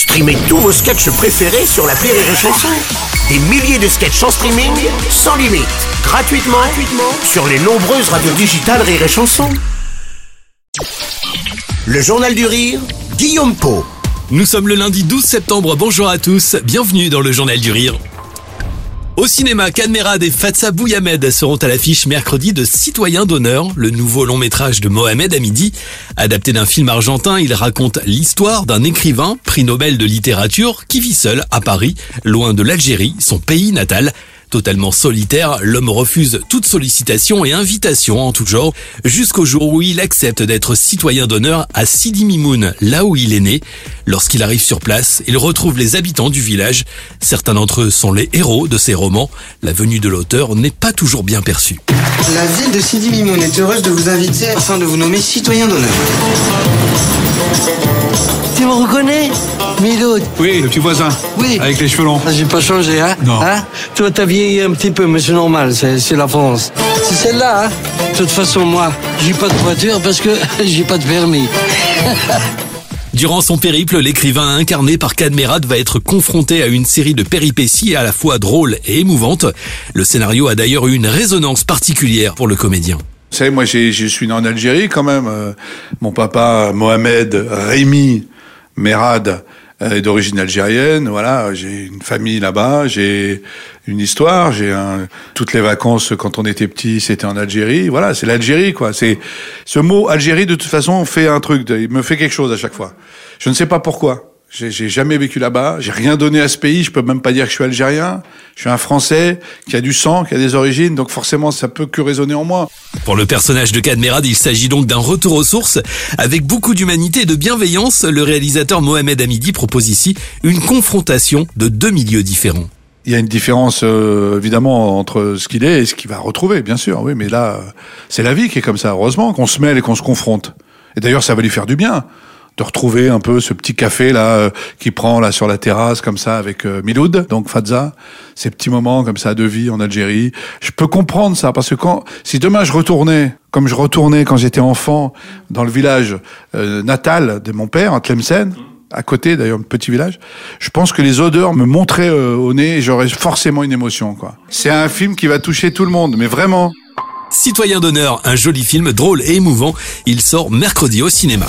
Streamez tous vos sketchs préférés sur la Rire et Chanson. Des milliers de sketchs en streaming, sans limite, gratuitement, gratuitement sur les nombreuses radios digitales Rire et Chanson. Le Journal du Rire, Guillaume Po. Nous sommes le lundi 12 septembre, bonjour à tous, bienvenue dans le Journal du Rire. Au cinéma, Kadmerad et Fatsa Bouyamed seront à l'affiche mercredi de Citoyens d'honneur, le nouveau long métrage de Mohamed Hamidi. Adapté d'un film argentin, il raconte l'histoire d'un écrivain, prix Nobel de littérature, qui vit seul à Paris, loin de l'Algérie, son pays natal. Totalement solitaire, l'homme refuse toute sollicitation et invitation en tout genre, jusqu'au jour où il accepte d'être citoyen d'honneur à Sidi Mimoun, là où il est né. Lorsqu'il arrive sur place, il retrouve les habitants du village. Certains d'entre eux sont les héros de ses romans. La venue de l'auteur n'est pas toujours bien perçue. La ville de Sidi Mimoun est heureuse de vous inviter afin de vous nommer citoyen d'honneur. Tu me reconnais? Miloud Oui, le petit voisin. Oui. Avec les cheveux longs. Ah, J'ai pas changé, hein Non. Hein? Toi, t'as vieilli un petit peu, mais c'est normal, c'est la France. C'est celle-là, hein De toute façon, moi, j'ai pas de voiture parce que j'ai pas de permis. Durant son périple, l'écrivain incarné par Kadmerad va être confronté à une série de péripéties à la fois drôles et émouvantes. Le scénario a d'ailleurs eu une résonance particulière pour le comédien. Vous savez, moi, j'ai- je suis né en Algérie quand même. Euh, Mon papa, Mohamed Rémi Merad, euh, d'origine algérienne. Voilà, j'ai une famille là-bas, j'ai une histoire, j'ai un... toutes les vacances quand on était petit, c'était en Algérie. Voilà, c'est l'Algérie, quoi. C'est ce mot Algérie de toute façon fait un truc, il me fait quelque chose à chaque fois. Je ne sais pas pourquoi. J'ai jamais vécu là-bas, j'ai rien donné à ce pays, je peux même pas dire que je suis algérien. Je suis un Français qui a du sang, qui a des origines, donc forcément ça peut que résonner en moi. Pour le personnage de Kadmerad, il s'agit donc d'un retour aux sources. Avec beaucoup d'humanité et de bienveillance, le réalisateur Mohamed Hamidi propose ici une confrontation de deux milieux différents. Il y a une différence euh, évidemment entre ce qu'il est et ce qu'il va retrouver, bien sûr. Oui, mais là, euh, c'est la vie qui est comme ça. Heureusement qu'on se mêle et qu'on se confronte. Et d'ailleurs, ça va lui faire du bien de retrouver un peu ce petit café là euh, qui prend là sur la terrasse comme ça avec euh, Miloud, donc Fadza, ces petits moments comme ça de vie en Algérie. Je peux comprendre ça parce que quand si demain je retournais comme je retournais quand j'étais enfant dans le village euh, natal de mon père, à Tlemcen, à côté d'ailleurs, un petit village. Je pense que les odeurs me montraient euh, au nez et j'aurais forcément une émotion. quoi. C'est un film qui va toucher tout le monde, mais vraiment. Citoyen d'honneur, un joli film drôle et émouvant. Il sort mercredi au cinéma.